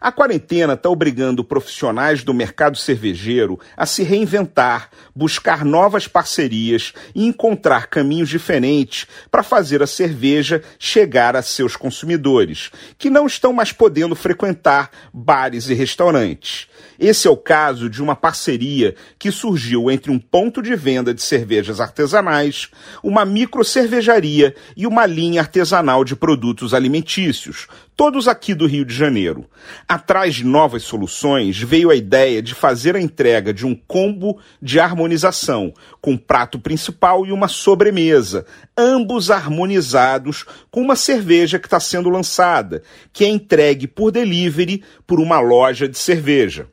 A quarentena está obrigando profissionais do mercado cervejeiro a se reinventar, buscar novas parcerias e encontrar caminhos diferentes para fazer a cerveja chegar a seus consumidores, que não estão mais podendo frequentar bares e restaurantes. Esse é o caso de uma parceria que surgiu entre um ponto de venda de cervejas artesanais, uma micro cervejaria e uma linha artesanal de produtos alimentícios, todos aqui do Rio de Janeiro. Atrás de novas soluções veio a ideia de fazer a entrega de um combo de harmonização, com prato principal e uma sobremesa, ambos harmonizados com uma cerveja que está sendo lançada, que é entregue por delivery por uma loja de cerveja.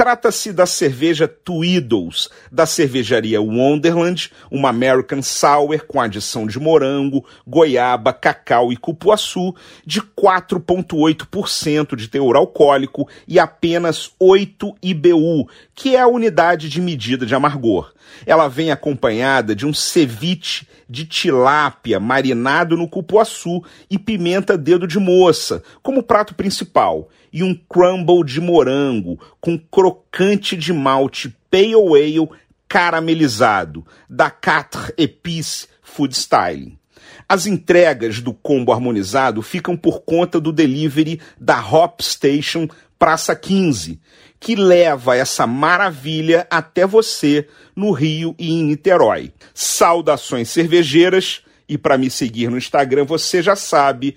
Trata-se da cerveja Tweedles, da cervejaria Wonderland, uma American Sour com adição de morango, goiaba, cacau e cupuaçu, de 4,8% de teor alcoólico e apenas 8 IBU, que é a unidade de medida de amargor. Ela vem acompanhada de um ceviche de tilápia marinado no cupuaçu e pimenta dedo de moça, como prato principal, e um crumble de morango com crocante de malte pale ale caramelizado, da Quatre Épices Food Styling. As entregas do combo harmonizado ficam por conta do delivery da Hop Station Praça 15, que leva essa maravilha até você no Rio e em Niterói. Saudações cervejeiras e para me seguir no Instagram você já sabe,